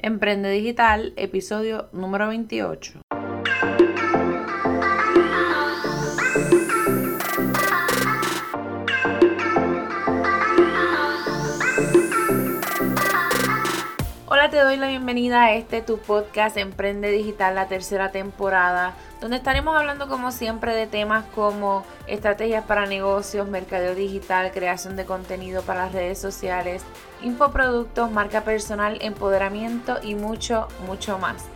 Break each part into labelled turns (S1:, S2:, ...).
S1: Emprende Digital, episodio número 28. Hola, te doy la bienvenida a este tu podcast Emprende Digital, la tercera temporada, donde estaremos hablando como siempre de temas como estrategias para negocios, mercadeo digital, creación de contenido para las redes sociales, infoproductos, marca personal, empoderamiento y mucho, mucho más.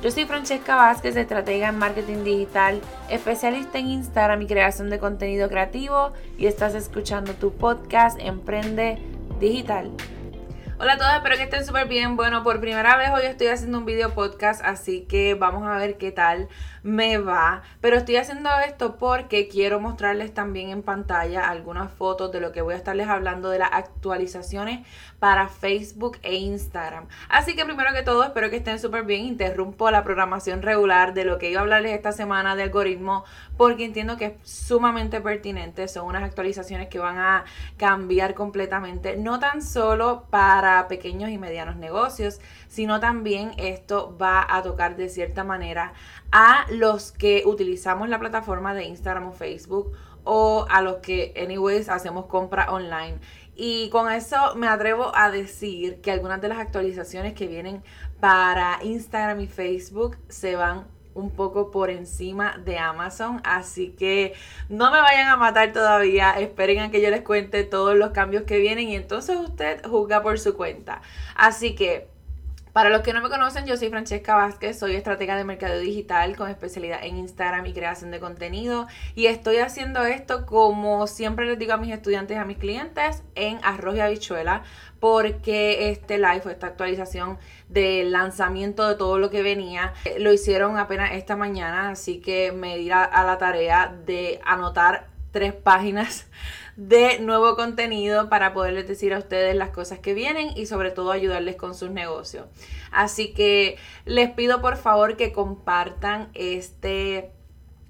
S1: Yo soy Francesca Vázquez, estratega en marketing digital, especialista en Instagram y creación de contenido creativo y estás escuchando tu podcast Emprende Digital. Hola a todos, espero que estén súper bien. Bueno, por primera vez hoy estoy haciendo un video podcast, así que vamos a ver qué tal me va. Pero estoy haciendo esto porque quiero mostrarles también en pantalla algunas fotos de lo que voy a estarles hablando de las actualizaciones para Facebook e Instagram. Así que primero que todo, espero que estén súper bien. Interrumpo la programación regular de lo que iba a hablarles esta semana de algoritmo porque entiendo que es sumamente pertinente. Son unas actualizaciones que van a cambiar completamente, no tan solo para pequeños y medianos negocios, sino también esto va a tocar de cierta manera a los que utilizamos la plataforma de Instagram o Facebook o a los que, anyways, hacemos compra online. Y con eso me atrevo a decir que algunas de las actualizaciones que vienen para Instagram y Facebook se van un poco por encima de Amazon. Así que no me vayan a matar todavía. Esperen a que yo les cuente todos los cambios que vienen y entonces usted juzga por su cuenta. Así que para los que no me conocen, yo soy Francesca Vázquez, soy estratega de mercado digital con especialidad en Instagram y creación de contenido. Y estoy haciendo esto como siempre les digo a mis estudiantes y a mis clientes en arroz y habichuela porque este live esta actualización del lanzamiento de todo lo que venía lo hicieron apenas esta mañana, así que me di a la tarea de anotar tres páginas de nuevo contenido para poderles decir a ustedes las cosas que vienen y sobre todo ayudarles con sus negocios. Así que les pido por favor que compartan este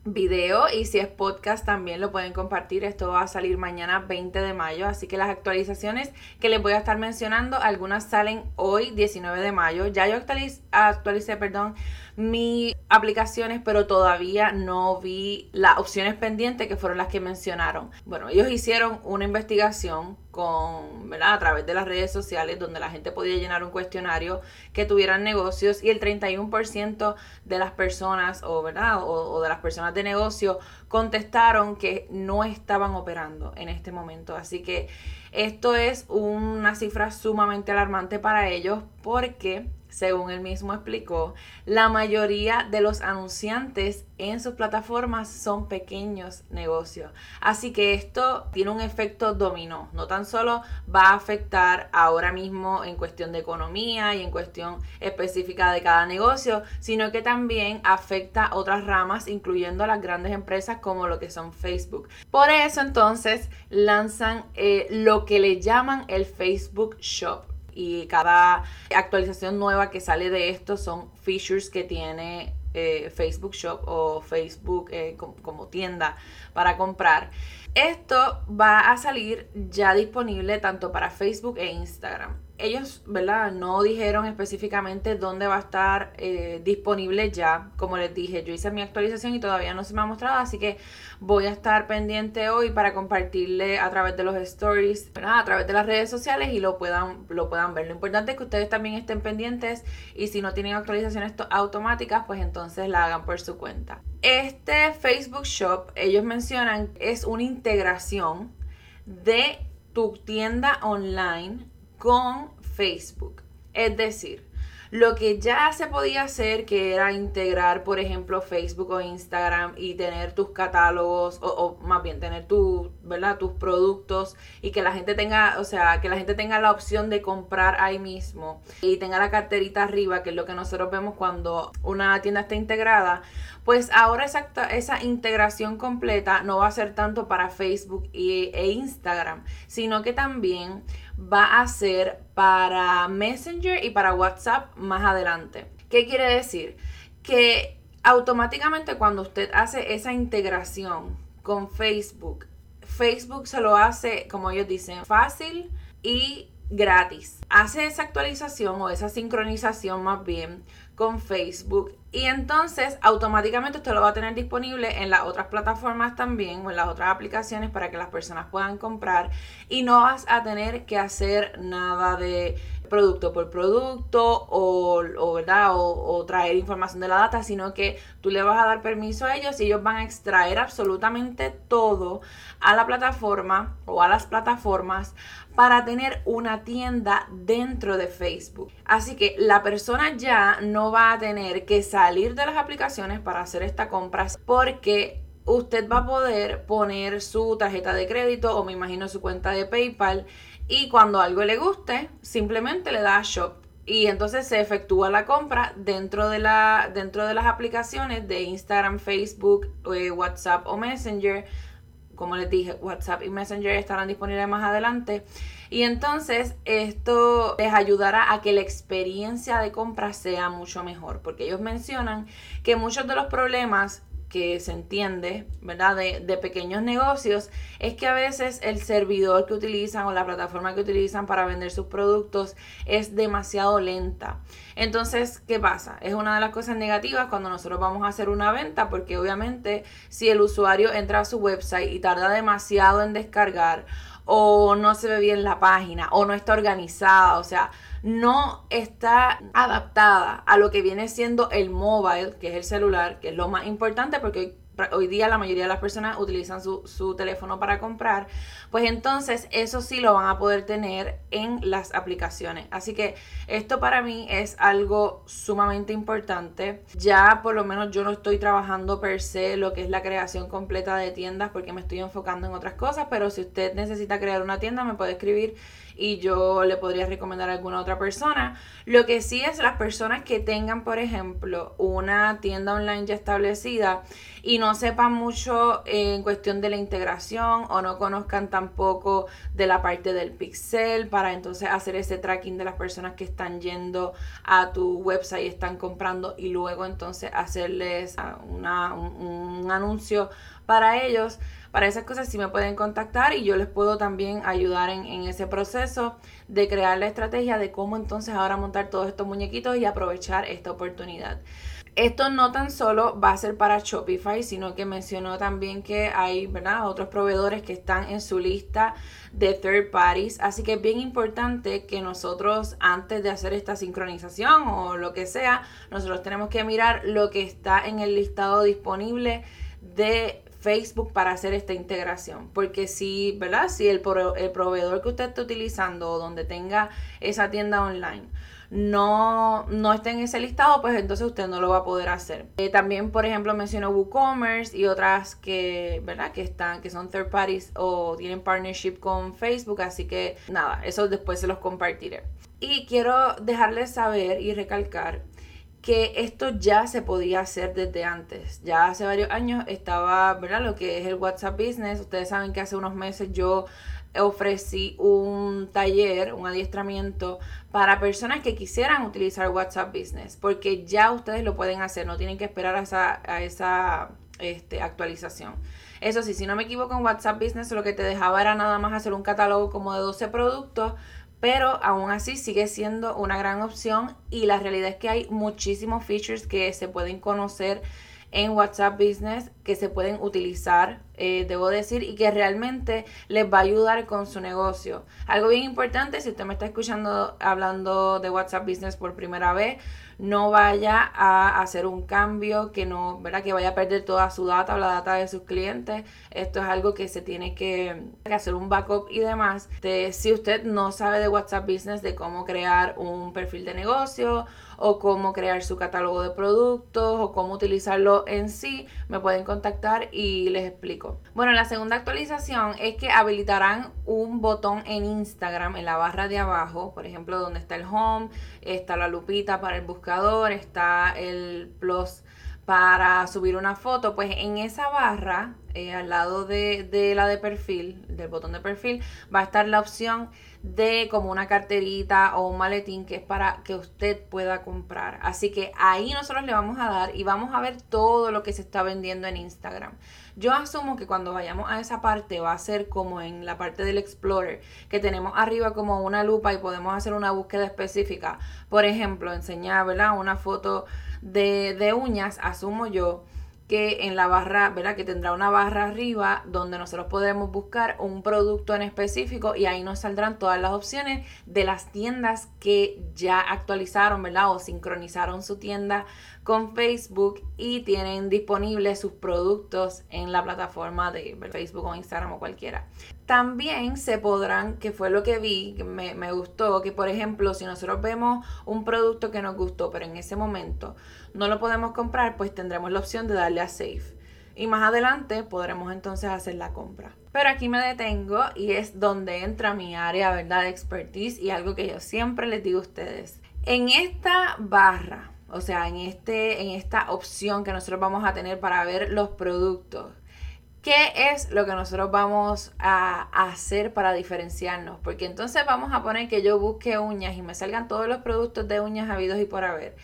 S1: video y si es podcast también lo pueden compartir. Esto va a salir mañana 20 de mayo, así que las actualizaciones que les voy a estar mencionando, algunas salen hoy 19 de mayo. Ya yo actualicé, perdón, mis aplicaciones, pero todavía no vi las opciones pendientes que fueron las que mencionaron. Bueno, ellos hicieron una investigación con, ¿verdad? A través de las redes sociales donde la gente podía llenar un cuestionario que tuvieran negocios y el 31% de las personas o, ¿verdad? O, de las personas de negocio contestaron que no estaban operando en este momento. Así que esto es una cifra sumamente alarmante para ellos porque según él mismo explicó, la mayoría de los anunciantes en sus plataformas son pequeños negocios. Así que esto tiene un efecto dominó. No tan solo va a afectar ahora mismo en cuestión de economía y en cuestión específica de cada negocio, sino que también afecta otras ramas, incluyendo las grandes empresas como lo que son Facebook. Por eso entonces lanzan eh, lo que le llaman el Facebook Shop y cada actualización nueva que sale de esto son features que tiene eh, Facebook Shop o Facebook eh, como, tienda para comprar. Esto va a salir ya disponible tanto para Facebook e Instagram ellos, ¿verdad? No dijeron específicamente dónde va a estar eh, disponible ya. Como les dije, yo hice mi actualización y todavía no se me ha mostrado, así que voy a estar pendiente hoy para compartirle a través de los stories, a través de las redes sociales y lo puedan, lo puedan ver. Lo importante es que ustedes también estén pendientes y si no tienen actualizaciones automáticas, pues entonces la hagan por su cuenta. Este Facebook Shop, ellos mencionan, es una integración de tu tienda online con Facebook. Es decir, lo que ya se podía hacer, que era integrar, por ejemplo, Facebook o Instagram y tener tus catálogos, o, más bien tener tu, ¿verdad? tus productos y que la gente tenga, o sea, que la gente tenga la opción de comprar ahí mismo y tenga la carterita arriba, que es lo que nosotros vemos cuando una tienda está integrada, pues ahora esa, integración completa no va a ser tanto para Facebook e Instagram, sino que también va a ser para Messenger y para WhatsApp más adelante. ¿Qué quiere decir? Que automáticamente cuando usted hace esa integración con Facebook, Facebook se lo hace, como ellos dicen, fácil y gratis. Hace esa actualización o esa sincronización más bien con Facebook y entonces automáticamente usted lo va a tener disponible en las otras plataformas también o en las otras aplicaciones para que las personas puedan comprar y no vas a tener que hacer nada de producto por producto o, ¿verdad? O, traer información de la data, sino que tú le vas a dar permiso a ellos y ellos van a extraer absolutamente todo a la plataforma o a las plataformas para tener una tienda dentro de Facebook. Así que la persona ya no va a tener que salir de las aplicaciones para hacer esta compra porque usted va a poder poner su tarjeta de crédito o me imagino su cuenta de PayPal y cuando algo le guste, simplemente le da a shop. Y entonces se efectúa la compra dentro de, la, dentro de las aplicaciones de Instagram, Facebook, eh, WhatsApp o Messenger. Como les dije, WhatsApp y Messenger estarán disponibles más adelante. Y entonces esto les ayudará a que la experiencia de compra sea mucho mejor. Porque ellos mencionan que muchos de los problemas que se entiende, ¿verdad? De, pequeños negocios, es que a veces el servidor que utilizan o la plataforma que utilizan para vender sus productos es demasiado lenta. Entonces, ¿qué pasa? Es una de las cosas negativas cuando nosotros vamos a hacer una venta, porque obviamente si el usuario entra a su website y tarda demasiado en descargar, o no se ve bien la página, o no está organizada, o sea, no está adaptada a lo que viene siendo el mobile, que es el celular, que es lo más importante porque hoy día la mayoría de las personas utilizan su, su, teléfono para comprar, pues entonces eso sí lo van a poder tener en las aplicaciones. Así que esto para mí es algo sumamente importante. Ya por lo menos yo no estoy trabajando per se lo que es la creación completa de tiendas porque me estoy enfocando en otras cosas, pero si usted necesita crear una tienda me puede escribir y yo le podría recomendar a alguna otra persona. Lo que sí es las personas que tengan, por ejemplo, una tienda online ya establecida y no sepan mucho en cuestión de la integración o no conozcan tampoco de la parte del pixel para entonces hacer ese tracking de las personas que están yendo a tu website y están comprando y luego entonces hacerles una, un anuncio para ellos. Para esas cosas sí me pueden contactar y yo les puedo también ayudar en, ese proceso de crear la estrategia de cómo entonces ahora montar todos estos muñequitos y aprovechar esta oportunidad. Esto no tan solo va a ser para Shopify, sino que mencionó también que hay ¿verdad? otros proveedores que están en su lista de third parties. Así que es bien importante que nosotros antes de hacer esta sincronización o lo que sea, nosotros tenemos que mirar lo que está en el listado disponible de Facebook para hacer esta integración. Porque si, ¿verdad? Si el, el proveedor que usted está utilizando o donde tenga esa tienda online no, no está en ese listado, pues entonces usted no lo va a poder hacer. Eh, también, por ejemplo, menciono WooCommerce y otras que, ¿verdad? Que están, que son third parties o tienen partnership con Facebook, así que nada, eso después se los compartiré. Y quiero dejarles saber y recalcar que esto ya se podía hacer desde antes. Ya hace varios años estaba, ¿verdad? Lo que es el WhatsApp Business. Ustedes saben que hace unos meses yo ofrecí un taller, un adiestramiento para personas que quisieran utilizar WhatsApp Business, porque ya ustedes lo pueden hacer, no tienen que esperar a esa, a esa este, actualización. Eso sí, si no me equivoco en WhatsApp Business lo que te dejaba era nada más hacer un catálogo como de 12 productos, pero aún así sigue siendo una gran opción y la realidad es que hay muchísimos features que se pueden conocer en WhatsApp Business que se pueden utilizar, eh, debo decir, y que realmente les va a ayudar con su negocio. Algo bien importante, si usted me está escuchando hablando de WhatsApp Business por primera vez, no vaya a hacer un cambio, que no, ¿verdad? Que vaya a perder toda su data o la data de sus clientes. Esto es algo que se tiene que, hacer un backup y demás. si usted no sabe de WhatsApp Business, de cómo crear un perfil de negocio o cómo crear su catálogo de productos o cómo utilizarlo en sí, me pueden contactar y les explico. Bueno, la segunda actualización es que habilitarán un botón en Instagram en la barra de abajo, por ejemplo, donde está el home, está la lupita para el está el plus para subir una foto, pues en esa barra eh, al lado de, de, la de perfil, del botón de perfil, va a estar la opción de como una carterita o un maletín que es para que usted pueda comprar. Así que ahí nosotros le vamos a dar y vamos a ver todo lo que se está vendiendo en Instagram. Yo asumo que cuando vayamos a esa parte va a ser como en la parte del Explorer, que tenemos arriba como una lupa y podemos hacer una búsqueda específica. Por ejemplo, enseñar ¿verdad? una foto de, de uñas, asumo yo que en la barra, ¿verdad? Que tendrá una barra arriba donde nosotros podremos buscar un producto en específico y ahí nos saldrán todas las opciones de las tiendas que ya actualizaron, ¿verdad? O sincronizaron su tienda con Facebook y tienen disponibles sus productos en la plataforma de Facebook o Instagram o cualquiera. También se podrán, que fue lo que vi, que me, me gustó, que por ejemplo, si nosotros vemos un producto que nos gustó, pero en ese momento no lo podemos comprar, pues tendremos la opción de darle a Save. Y más adelante podremos entonces hacer la compra. Pero aquí me detengo y es donde entra mi área, ¿verdad? De expertise y algo que yo siempre les digo a ustedes. En esta barra o sea, en, este, en esta opción que nosotros vamos a tener para ver los productos. ¿Qué es lo que nosotros vamos a hacer para diferenciarnos? Porque entonces vamos a poner que yo busque uñas y me salgan todos los productos de uñas habidos y por haber.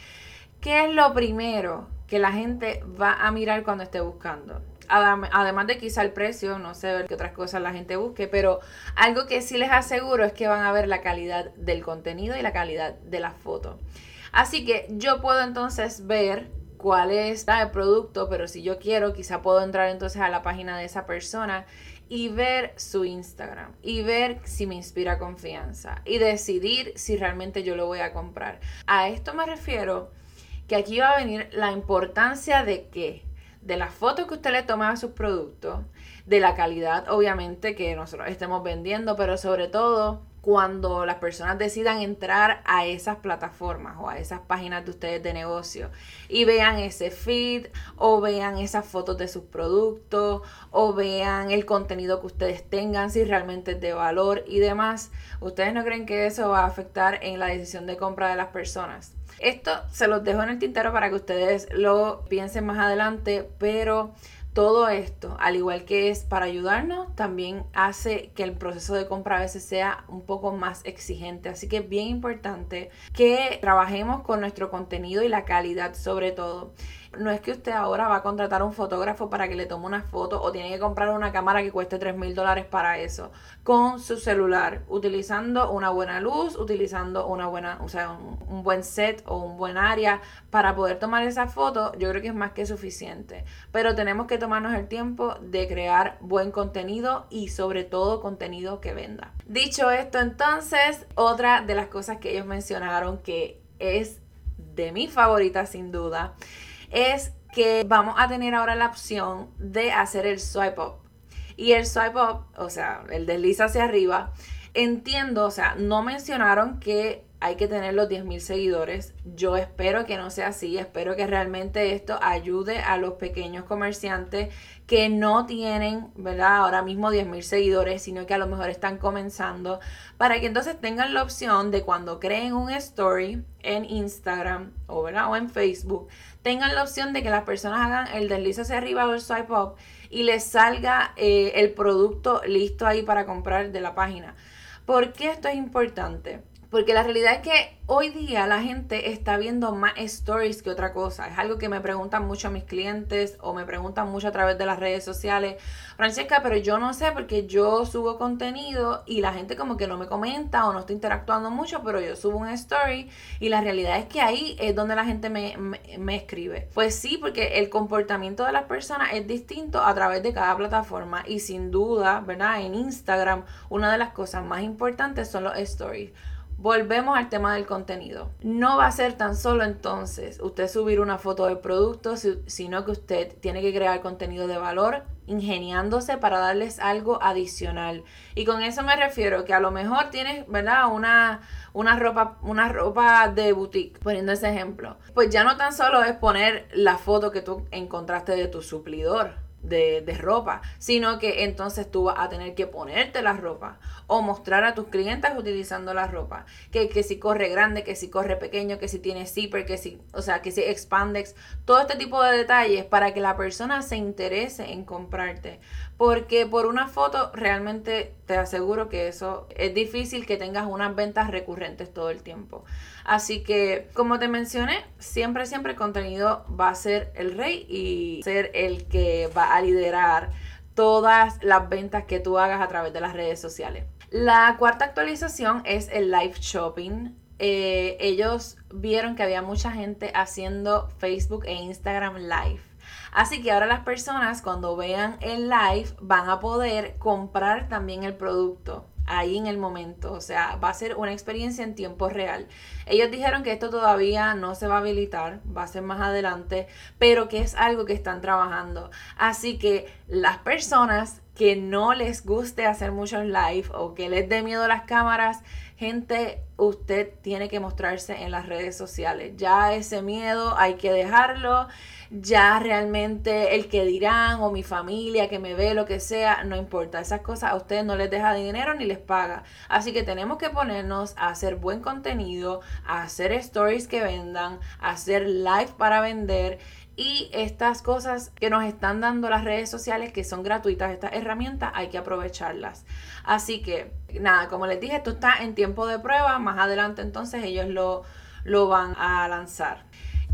S1: ¿Qué es lo primero que la gente va a mirar cuando esté buscando? Además de quizá el precio, no sé qué otras cosas la gente busque, pero algo que sí les aseguro es que van a ver la calidad del contenido y la calidad de la foto. Así que yo puedo entonces ver cuál es el producto, pero si yo quiero, quizá puedo entrar entonces a la página de esa persona y ver su Instagram y ver si me inspira confianza y decidir si realmente yo lo voy a comprar. A esto me refiero que aquí va a venir la importancia de que de la foto que usted le toma a sus productos, de la calidad obviamente que nosotros estemos vendiendo, pero sobre todo cuando las personas decidan entrar a esas plataformas o a esas páginas de ustedes de negocio y vean ese feed o vean esas fotos de sus productos o vean el contenido que ustedes tengan, si realmente es de valor y demás, ¿ustedes no creen que eso va a afectar en la decisión de compra de las personas? Esto se los dejo en el tintero para que ustedes lo piensen más adelante, pero todo esto, al igual que es para ayudarnos, también hace que el proceso de compra a veces sea un poco más exigente. Así que es bien importante que trabajemos con nuestro contenido y la calidad sobre todo. No es que usted ahora va a contratar a un fotógrafo para que le tome una foto o tiene que comprar una cámara que cueste 3 mil dólares para eso. Con su celular, utilizando una buena luz, utilizando una buena, o sea, un, buen set o un buen área para poder tomar esa foto, yo creo que es más que suficiente. Pero tenemos que tomarnos el tiempo de crear buen contenido y sobre todo contenido que venda. Dicho esto, entonces, otra de las cosas que ellos mencionaron que es de mi favorita sin duda es que vamos a tener ahora la opción de hacer el swipe up. Y el swipe up, o sea, el desliza hacia arriba, entiendo, o sea, no mencionaron que hay que tener los 10.000 seguidores. Yo espero que no sea así. Espero que realmente esto ayude a los pequeños comerciantes que no tienen, ¿verdad? Ahora mismo 10.000 seguidores, sino que a lo mejor están comenzando. Para que entonces tengan la opción de cuando creen un story en Instagram o, en Facebook, tengan la opción de que las personas hagan el desliz hacia arriba o el swipe up y les salga eh, el producto listo ahí para comprar de la página. ¿Por qué esto es importante? Porque la realidad es que hoy día la gente está viendo más stories que otra cosa. Es algo que me preguntan mucho mis clientes o me preguntan mucho a través de las redes sociales. Francesca, pero yo no sé porque yo subo contenido y la gente como que no me comenta o no está interactuando mucho, pero yo subo un story y la realidad es que ahí es donde la gente me, me escribe. Pues sí, porque el comportamiento de las personas es distinto a través de cada plataforma y sin duda, ¿verdad? En Instagram una de las cosas más importantes son los stories. Volvemos al tema del contenido. No va a ser tan solo entonces usted subir una foto del producto, sino que usted tiene que crear contenido de valor ingeniándose para darles algo adicional. Y con eso me refiero que a lo mejor tienes, ¿verdad? Una, una, ropa, una ropa de boutique, poniendo ese ejemplo. Pues ya no tan solo es poner la foto que tú encontraste de tu suplidor de, de, ropa, sino que entonces tú vas a tener que ponerte la ropa o mostrar a tus clientes utilizando la ropa. Que, que si corre grande, que si corre pequeño, que si tiene zipper, que si, o sea, que si expandex, todo este tipo de detalles para que la persona se interese en comprarte. Porque por una foto realmente te aseguro que eso es difícil que tengas unas ventas recurrentes todo el tiempo. Así que, como te mencioné, siempre, siempre el contenido va a ser el rey y ser el que va a liderar todas las ventas que tú hagas a través de las redes sociales. La cuarta actualización es el live shopping. Eh, ellos vieron que había mucha gente haciendo Facebook e Instagram live. Así que ahora las personas cuando vean el live van a poder comprar también el producto ahí en el momento. O sea, va a ser una experiencia en tiempo real. Ellos dijeron que esto todavía no se va a habilitar, va a ser más adelante, pero que es algo que están trabajando. Así que las personas que no les guste hacer muchos live o que les dé miedo las cámaras, gente, usted tiene que mostrarse en las redes sociales. Ya ese miedo hay que dejarlo ya realmente el que dirán o mi familia que me ve, lo que sea, no importa. Esas cosas a ustedes no les deja dinero ni les paga. Así que tenemos que ponernos a hacer buen contenido, a hacer stories que vendan, a hacer live para vender. Y estas cosas que nos están dando las redes sociales, que son gratuitas, estas herramientas, hay que aprovecharlas. Así que, nada, como les dije, esto está en tiempo de prueba. Más adelante entonces ellos lo, lo van a lanzar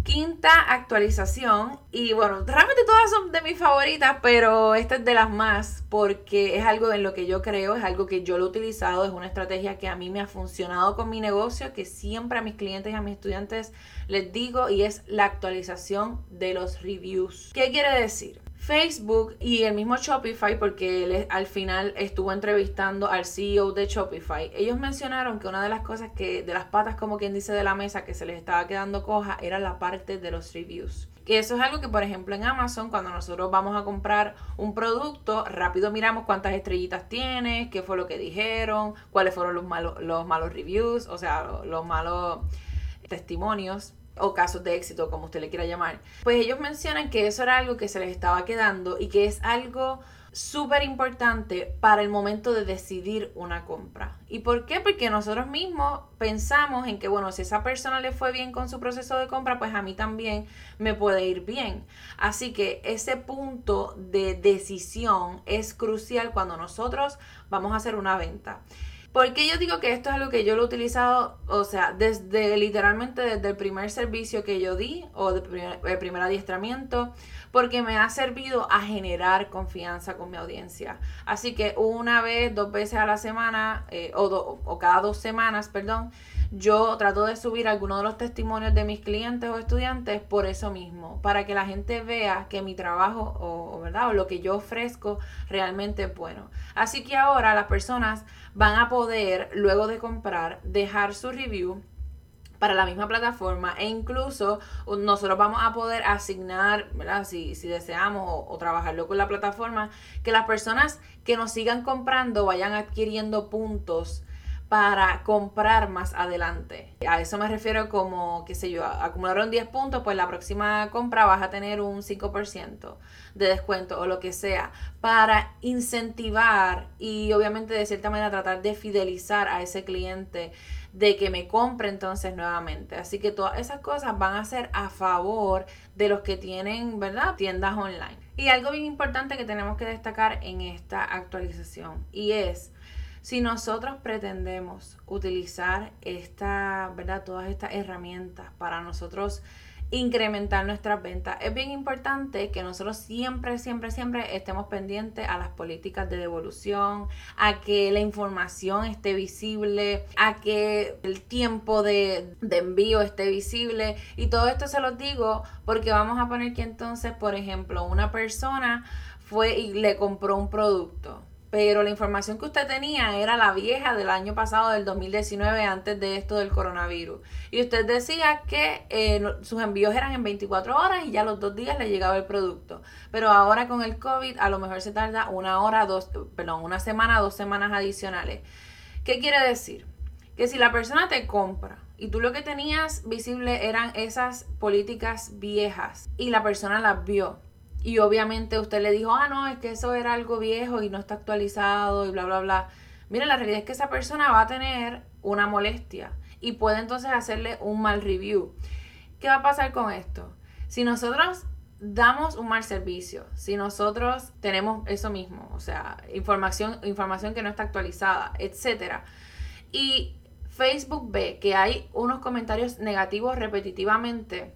S1: quinta actualización. Y bueno, realmente todas son de mis favoritas, pero esta es de las más porque es algo en lo que yo creo, es algo que yo lo he utilizado, es una estrategia que a mí me ha funcionado con mi negocio, que siempre a mis clientes y a mis estudiantes les digo, y es la actualización de los reviews. ¿Qué quiere decir? Facebook y el mismo Shopify, porque él al final estuvo entrevistando al CEO de Shopify, ellos mencionaron que una de las cosas que, de las patas como quien dice de la mesa que se les estaba quedando coja era la parte de los reviews. Que eso es algo que, por ejemplo, en Amazon, cuando nosotros vamos a comprar un producto, rápido miramos cuántas estrellitas tiene, qué fue lo que dijeron, cuáles fueron los malos, los malos reviews, o sea, los malos testimonios o casos de éxito, como usted le quiera llamar, pues ellos mencionan que eso era algo que se les estaba quedando y que es algo súper importante para el momento de decidir una compra. ¿Y por qué? Porque nosotros mismos pensamos en que, bueno, si esa persona le fue bien con su proceso de compra, pues a mí también me puede ir bien. Así que ese punto de decisión es crucial cuando nosotros vamos a hacer una venta. Porque yo digo que esto es algo que yo lo he utilizado, o sea, desde literalmente desde el primer servicio que yo di o el primer adiestramiento, porque me ha servido a generar confianza con mi audiencia. Así que una vez, dos veces a la semana, eh, o, o cada dos semanas, perdón, yo trato de subir algunos de los testimonios de mis clientes o estudiantes por eso mismo, para que la gente vea que mi trabajo o, ¿verdad? o lo que yo ofrezco realmente es bueno. Así que ahora las personas van a poder, luego de comprar, dejar su review para la misma plataforma e incluso nosotros vamos a poder asignar, ¿verdad? Si, si deseamos o, o, trabajarlo con la plataforma, que las personas que nos sigan comprando vayan adquiriendo puntos para comprar más adelante. A eso me refiero como, qué sé yo, acumularon 10 puntos, pues la próxima compra vas a tener un 5% de descuento o lo que sea, para incentivar y obviamente de cierta manera tratar de fidelizar a ese cliente de que me compre entonces nuevamente. Así que todas esas cosas van a ser a favor de los que tienen, ¿verdad? Tiendas online. Y algo bien importante que tenemos que destacar en esta actualización y es si nosotros pretendemos utilizar esta, ¿verdad? todas estas herramientas para nosotros incrementar nuestras ventas, es bien importante que nosotros siempre, siempre, siempre estemos pendientes a las políticas de devolución, a que la información esté visible, a que el tiempo de, envío esté visible. Y todo esto se los digo porque vamos a poner que entonces, por ejemplo, una persona fue y le compró un producto pero la información que usted tenía era la vieja del año pasado, del 2019, antes de esto del coronavirus. Y usted decía que eh, sus envíos eran en 24 horas y ya los dos días le llegaba el producto. Pero ahora con el COVID a lo mejor se tarda una hora, dos, perdón, una semana, dos semanas adicionales. ¿Qué quiere decir? Que si la persona te compra y tú lo que tenías visible eran esas políticas viejas y la persona las vio y obviamente usted le dijo, ah, no, es que eso era algo viejo y no está actualizado y bla, bla, bla. Mira, la realidad es que esa persona va a tener una molestia y puede entonces hacerle un mal review. ¿Qué va a pasar con esto? Si nosotros damos un mal servicio, si nosotros tenemos eso mismo, o sea, información, información que no está actualizada, etcétera, y Facebook ve que hay unos comentarios negativos repetitivamente,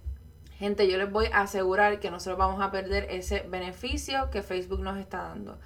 S1: gente, yo les voy a asegurar que nosotros vamos a perder ese beneficio que Facebook nos está dando.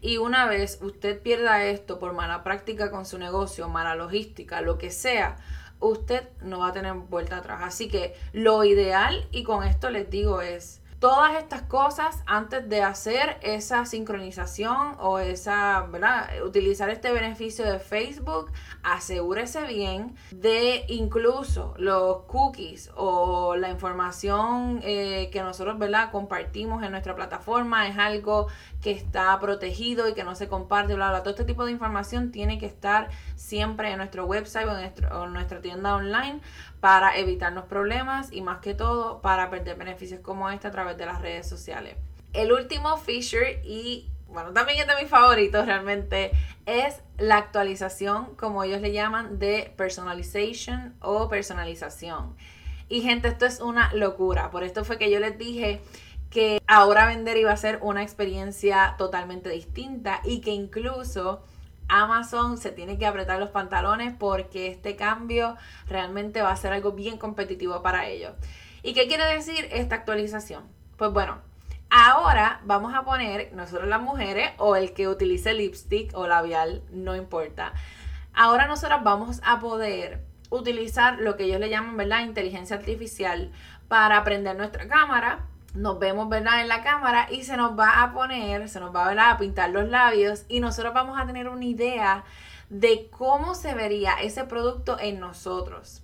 S1: Y una vez usted pierda esto por mala práctica con su negocio, mala logística, lo que sea, usted no va a tener vuelta atrás. Así que lo ideal, y con esto les digo, es todas estas cosas antes de hacer esa sincronización o esa, ¿verdad? Utilizar este beneficio de Facebook, asegúrese bien de incluso los cookies o la información eh, que nosotros, ¿verdad? Compartimos en nuestra plataforma es algo que está protegido y que no se comparte, bla, bla. Todo este tipo de información tiene que estar siempre en nuestro website o en nuestra tienda online para evitarnos problemas y más que todo para perder beneficios como este a través de las redes sociales. El último feature y bueno, también es de mis favoritos realmente, es la actualización, como ellos le llaman, de personalization o personalización. Y gente, esto es una locura. Por esto fue que yo les dije que ahora vender iba a ser una experiencia totalmente distinta y que incluso Amazon se tiene que apretar los pantalones porque este cambio realmente va a ser algo bien competitivo para ellos. ¿Y qué quiere decir esta actualización? Pues bueno, ahora vamos a poner, nosotros las mujeres o el que utilice lipstick o labial, no importa. Ahora nosotros vamos a poder utilizar lo que ellos le llaman, ¿verdad? Inteligencia artificial para prender nuestra cámara nos vemos, ¿verdad? En la cámara y se nos va a poner, se nos va a pintar los labios y nosotros vamos a tener una idea de cómo se vería ese producto en nosotros.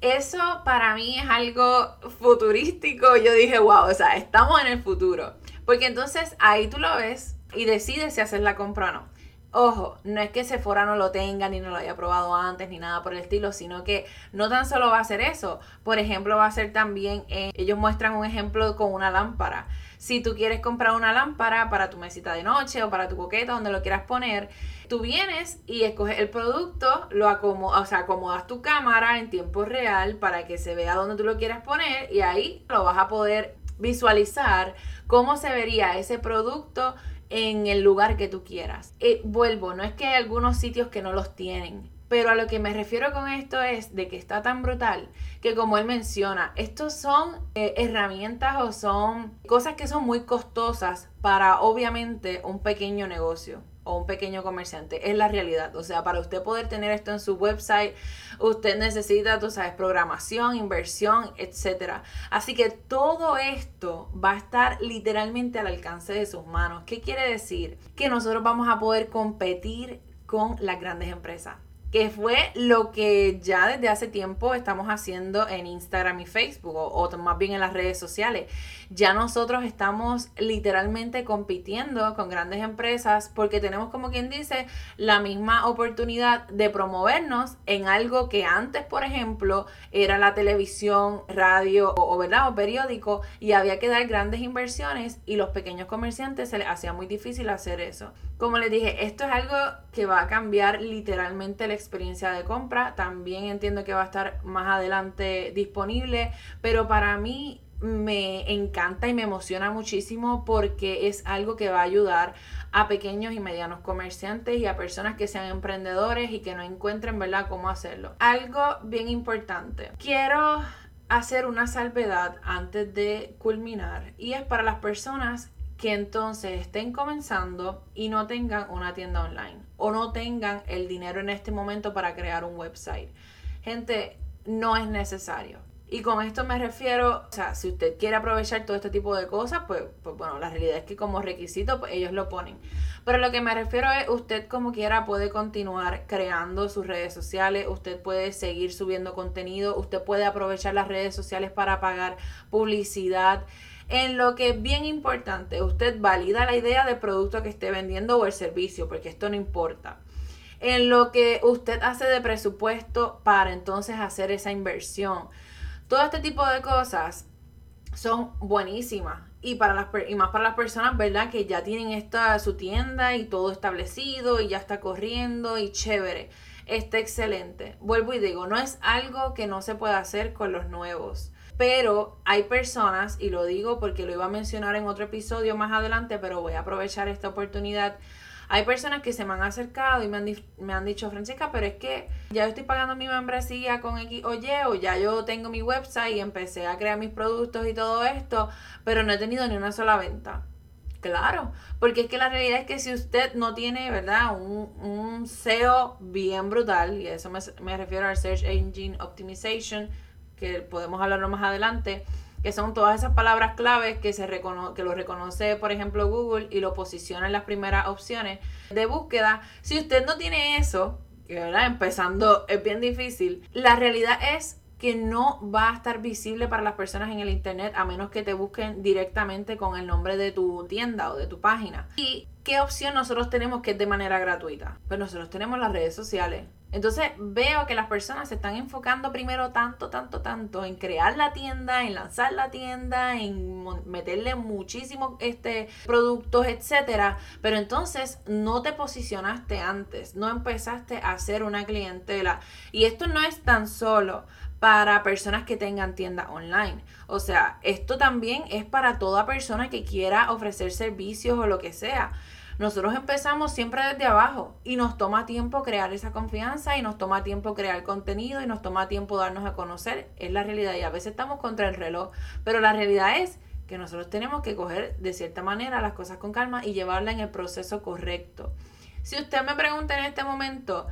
S1: Eso para mí es algo futurístico. Yo dije, wow, o sea, estamos en el futuro. Porque entonces ahí tú lo ves y decides si hacer la compra o no. Ojo, no es que Sephora no lo tenga ni no lo haya probado antes ni nada por el estilo, sino que no tan solo va a ser eso. Por ejemplo, va a ser también, eh, ellos muestran un ejemplo con una lámpara. Si tú quieres comprar una lámpara para tu mesita de noche o para tu coqueta, donde lo quieras poner, tú vienes y escoges el producto, lo acomodas, o sea, acomodas tu cámara en tiempo real para que se vea donde tú lo quieras poner y ahí lo vas a poder visualizar cómo se vería ese producto en el lugar que tú quieras. Eh, vuelvo, no es que hay algunos sitios que no los tienen, pero a lo que me refiero con esto es de que está tan brutal que como él menciona, estos son eh, herramientas o son cosas que son muy costosas para obviamente un pequeño negocio o un pequeño comerciante. Es la realidad. O sea, para usted poder tener esto en su website, usted necesita, tú sabes, programación, inversión, etc. Así que todo esto va a estar literalmente al alcance de sus manos. ¿Qué quiere decir? Que nosotros vamos a poder competir con las grandes empresas que fue lo que ya desde hace tiempo estamos haciendo en Instagram y Facebook, o, más bien en las redes sociales. Ya nosotros estamos literalmente compitiendo con grandes empresas porque tenemos, como quien dice, la misma oportunidad de promovernos en algo que antes, por ejemplo, era la televisión, radio o, ¿verdad? o periódico y había que dar grandes inversiones y los pequeños comerciantes se les hacía muy difícil hacer eso. Como les dije, esto es algo que va a cambiar literalmente la experiencia de compra. También entiendo que va a estar más adelante disponible, pero para mí me encanta y me emociona muchísimo porque es algo que va a ayudar a pequeños y medianos comerciantes y a personas que sean emprendedores y que no encuentren, ¿verdad?, cómo hacerlo. Algo bien importante. Quiero hacer una salvedad antes de culminar y es para las personas que entonces estén comenzando y no tengan una tienda online o no tengan el dinero en este momento para crear un website. Gente, no es necesario. Y con esto me refiero, o sea, si usted quiere aprovechar todo este tipo de cosas, pues, pues bueno, la realidad es que como requisito pues ellos lo ponen. Pero lo que me refiero es, usted como quiera puede continuar creando sus redes sociales, usted puede seguir subiendo contenido, usted puede aprovechar las redes sociales para pagar publicidad. En lo que es bien importante, usted valida la idea del producto que esté vendiendo o el servicio, porque esto no importa. En lo que usted hace de presupuesto para entonces hacer esa inversión. Todo este tipo de cosas son buenísimas y para las y más para las personas, ¿verdad? Que ya tienen esta su tienda y todo establecido y ya está corriendo y chévere. Está excelente. Vuelvo y digo, no es algo que no se pueda hacer con los nuevos. Pero hay personas, y lo digo porque lo iba a mencionar en otro episodio más adelante, pero voy a aprovechar esta oportunidad hay personas que se me han acercado y me han, me han dicho, Francesca, pero es que ya yo estoy pagando mi membresía con X o Y, o ya yo tengo mi website y empecé a crear mis productos y todo esto, pero no he tenido ni una sola venta. Claro, porque es que la realidad es que si usted no tiene, ¿verdad? Un, un SEO bien brutal, y eso me, me refiero al Search Engine Optimization, que podemos hablarlo más adelante, que son todas esas palabras claves que, se que lo reconoce, por ejemplo, Google y lo posiciona en las primeras opciones de búsqueda. Si usted no tiene eso, ¿verdad? empezando es bien difícil, la realidad es que no va a estar visible para las personas en el internet a menos que te busquen directamente con el nombre de tu tienda o de tu página. ¿Y qué opción nosotros tenemos que es de manera gratuita? Pues nosotros tenemos las redes sociales. Entonces veo que las personas se están enfocando primero tanto, tanto, tanto en crear la tienda, en lanzar la tienda, en meterle muchísimos este, productos, etcétera. Pero entonces no te posicionaste antes, no empezaste a hacer una clientela. Y esto no es tan solo para personas que tengan tienda online. O sea, esto también es para toda persona que quiera ofrecer servicios o lo que sea. Nosotros empezamos siempre desde abajo y nos toma tiempo crear esa confianza y nos toma tiempo crear contenido y nos toma tiempo darnos a conocer. Es la realidad y a veces estamos contra el reloj, pero la realidad es que nosotros tenemos que coger de cierta manera las cosas con calma y llevarla en el proceso correcto. Si usted me pregunta en este momento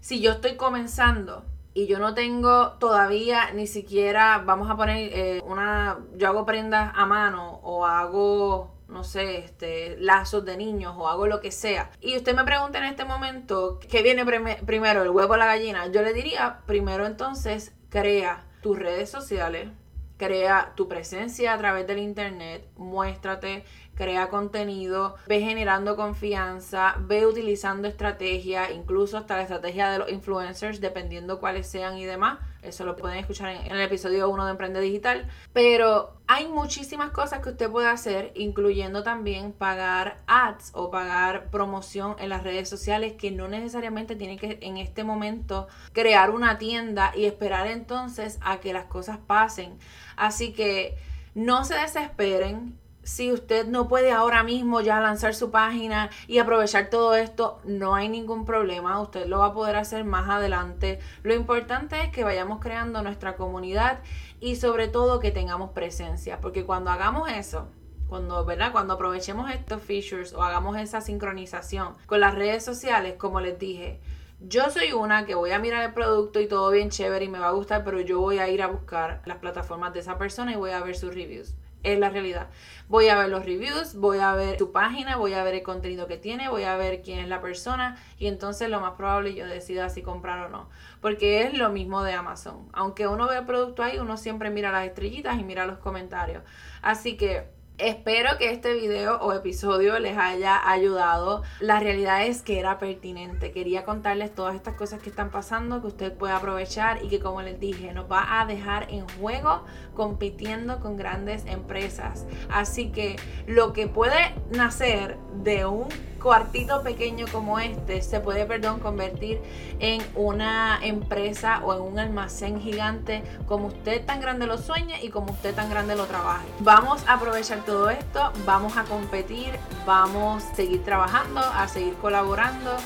S1: si yo estoy comenzando y yo no tengo todavía ni siquiera, vamos a poner eh, una, yo hago prendas a mano o hago no sé, este, lazos de niños o hago lo que sea. Y usted me pregunta en este momento, ¿qué viene primero, el huevo o la gallina? Yo le diría, primero entonces, crea tus redes sociales, crea tu presencia a través del internet, muéstrate, crea contenido, ve generando confianza, ve utilizando estrategia, incluso hasta la estrategia de los influencers, dependiendo cuáles sean y demás. Eso lo pueden escuchar en, el episodio 1 de Emprende Digital. Pero hay muchísimas cosas que usted puede hacer, incluyendo también pagar ads o pagar promoción en las redes sociales, que no necesariamente tiene que en este momento crear una tienda y esperar entonces a que las cosas pasen. Así que no se desesperen si usted no puede ahora mismo ya lanzar su página y aprovechar todo esto, no hay ningún problema, usted lo va a poder hacer más adelante. Lo importante es que vayamos creando nuestra comunidad y sobre todo que tengamos presencia, porque cuando hagamos eso, cuando, ¿verdad? Cuando aprovechemos estos features o hagamos esa sincronización con las redes sociales, como les dije, yo soy una que voy a mirar el producto y todo bien chévere y me va a gustar, pero yo voy a ir a buscar las plataformas de esa persona y voy a ver sus reviews es la realidad. Voy a ver los reviews, voy a ver tu página, voy a ver el contenido que tiene, voy a ver quién es la persona y entonces lo más probable yo decida si comprar o no. Porque es lo mismo de Amazon. Aunque uno ve el producto ahí, uno siempre mira las estrellitas y mira los comentarios. Así que Espero que este video o episodio les haya ayudado. La realidad es que era pertinente. Quería contarles todas estas cosas que están pasando, que usted puede aprovechar y que como les dije, nos va a dejar en juego compitiendo con grandes empresas. Así que lo que puede nacer de un cuartito pequeño como este se puede, perdón, convertir en una empresa o en un almacén gigante como usted tan grande lo sueña y como usted tan grande lo trabaje. Vamos a aprovechar todo esto, vamos a competir, vamos a seguir trabajando, a seguir colaborando.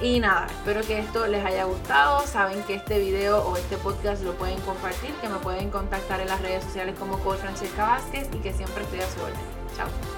S1: Y nada, espero que esto les haya gustado. Saben que este video o este podcast lo pueden compartir, que me pueden contactar en las redes sociales como Coach Francesca Vázquez y que siempre estoy a su orden. Chao.